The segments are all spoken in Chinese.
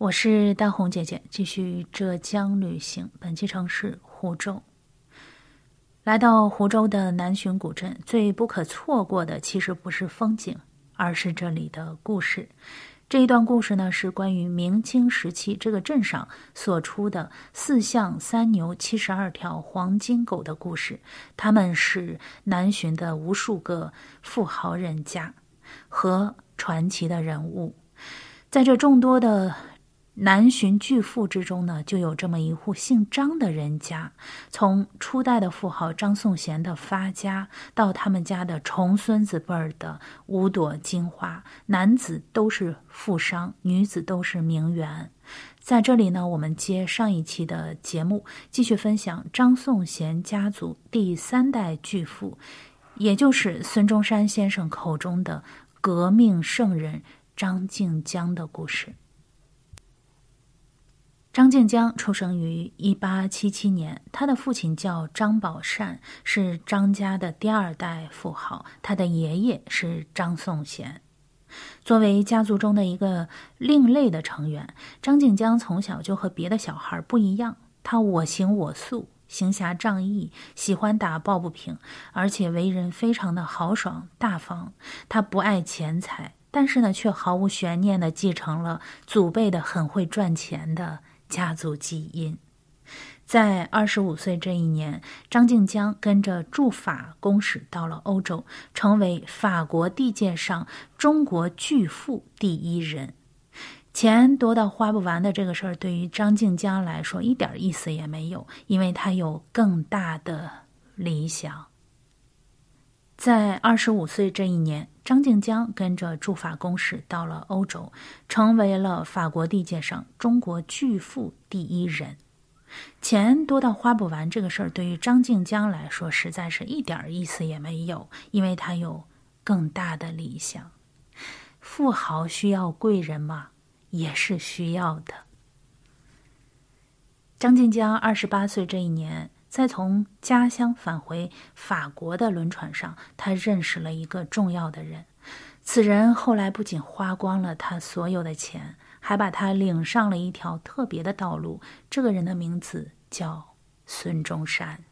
我是大红姐姐，继续浙江旅行。本期城市湖州。来到湖州的南浔古镇，最不可错过的其实不是风景，而是这里的故事。这一段故事呢，是关于明清时期这个镇上所出的四象三牛七十二条黄金狗的故事。他们是南浔的无数个富豪人家和传奇的人物，在这众多的。南浔巨富之中呢，就有这么一户姓张的人家。从初代的富豪张颂贤的发家，到他们家的重孙子辈儿的五朵金花，男子都是富商，女子都是名媛。在这里呢，我们接上一期的节目，继续分享张颂贤家族第三代巨富，也就是孙中山先生口中的革命圣人张静江的故事。张静江出生于一八七七年，他的父亲叫张宝善，是张家的第二代富豪。他的爷爷是张颂贤。作为家族中的一个另类的成员，张静江从小就和别的小孩不一样。他我行我素，行侠仗义，喜欢打抱不平，而且为人非常的豪爽大方。他不爱钱财，但是呢，却毫无悬念的继承了祖辈的很会赚钱的。家族基因，在二十五岁这一年，张静江跟着驻法公使到了欧洲，成为法国地界上中国巨富第一人。钱多到花不完的这个事儿，对于张静江来说一点意思也没有，因为他有更大的理想。在二十五岁这一年，张静江跟着驻法公使到了欧洲，成为了法国地界上中国巨富第一人。钱多到花不完这个事儿，对于张静江来说，实在是一点意思也没有，因为他有更大的理想。富豪需要贵人吗？也是需要的。张静江二十八岁这一年。在从家乡返回法国的轮船上，他认识了一个重要的人。此人后来不仅花光了他所有的钱，还把他领上了一条特别的道路。这个人的名字叫孙中山。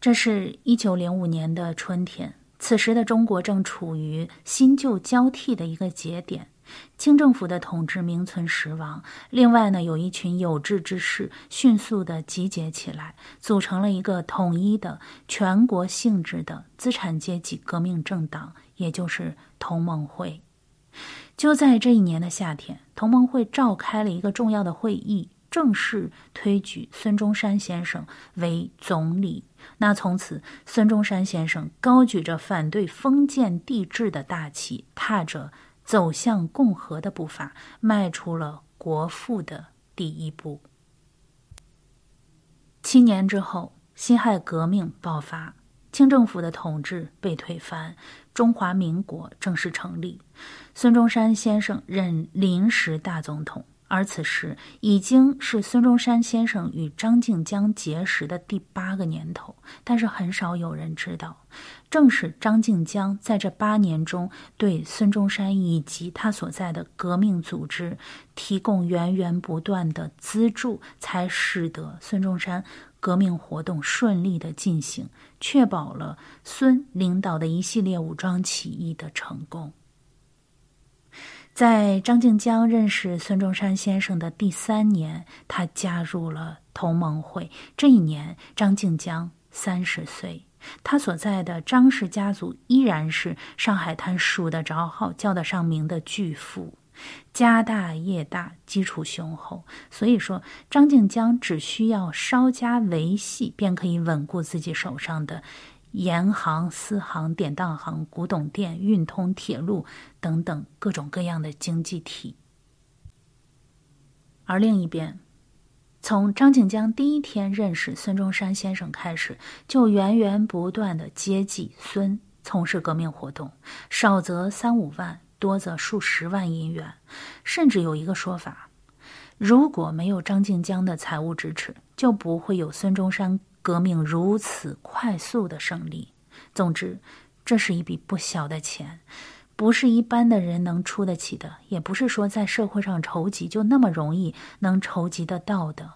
这是一九零五年的春天，此时的中国正处于新旧交替的一个节点。清政府的统治名存实亡。另外呢，有一群有志之士迅速的集结起来，组成了一个统一的全国性质的资产阶级革命政党，也就是同盟会。就在这一年的夏天，同盟会召开了一个重要的会议，正式推举孙中山先生为总理。那从此，孙中山先生高举着反对封建帝制的大旗，踏着。走向共和的步伐，迈出了国富的第一步。七年之后，辛亥革命爆发，清政府的统治被推翻，中华民国正式成立。孙中山先生任临时大总统。而此时已经是孙中山先生与张静江结识的第八个年头，但是很少有人知道，正是张静江在这八年中对孙中山以及他所在的革命组织提供源源不断的资助，才使得孙中山革命活动顺利的进行，确保了孙领导的一系列武装起义的成功。在张静江认识孙中山先生的第三年，他加入了同盟会。这一年，张静江三十岁，他所在的张氏家族依然是上海滩数得着号、叫得上名的巨富，家大业大，基础雄厚。所以说，张静江只需要稍加维系，便可以稳固自己手上的。盐行、私行、典当行、古董店、运通、铁路等等各种各样的经济体。而另一边，从张静江第一天认识孙中山先生开始，就源源不断的接济孙从事革命活动，少则三五万，多则数十万银元。甚至有一个说法：如果没有张静江的财务支持，就不会有孙中山。革命如此快速的胜利，总之，这是一笔不小的钱，不是一般的人能出得起的，也不是说在社会上筹集就那么容易能筹集得到的。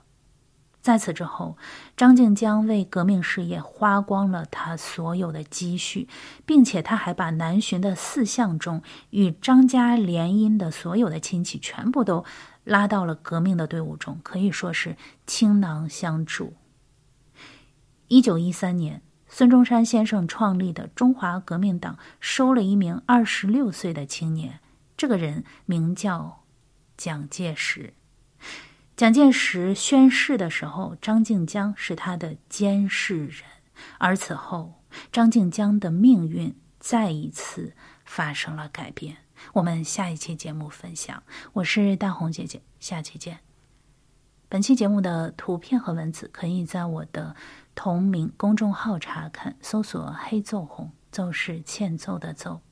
在此之后，张静江为革命事业花光了他所有的积蓄，并且他还把南巡的四相中与张家联姻的所有的亲戚全部都拉到了革命的队伍中，可以说是倾囊相助。一九一三年，孙中山先生创立的中华革命党收了一名二十六岁的青年，这个人名叫蒋介石。蒋介石宣誓的时候，张静江是他的监视人，而此后，张静江的命运再一次发生了改变。我们下一期节目分享。我是大红姐姐，下期见。本期节目的图片和文字可以在我的同名公众号查看，搜索“黑奏红”，奏是欠揍的揍。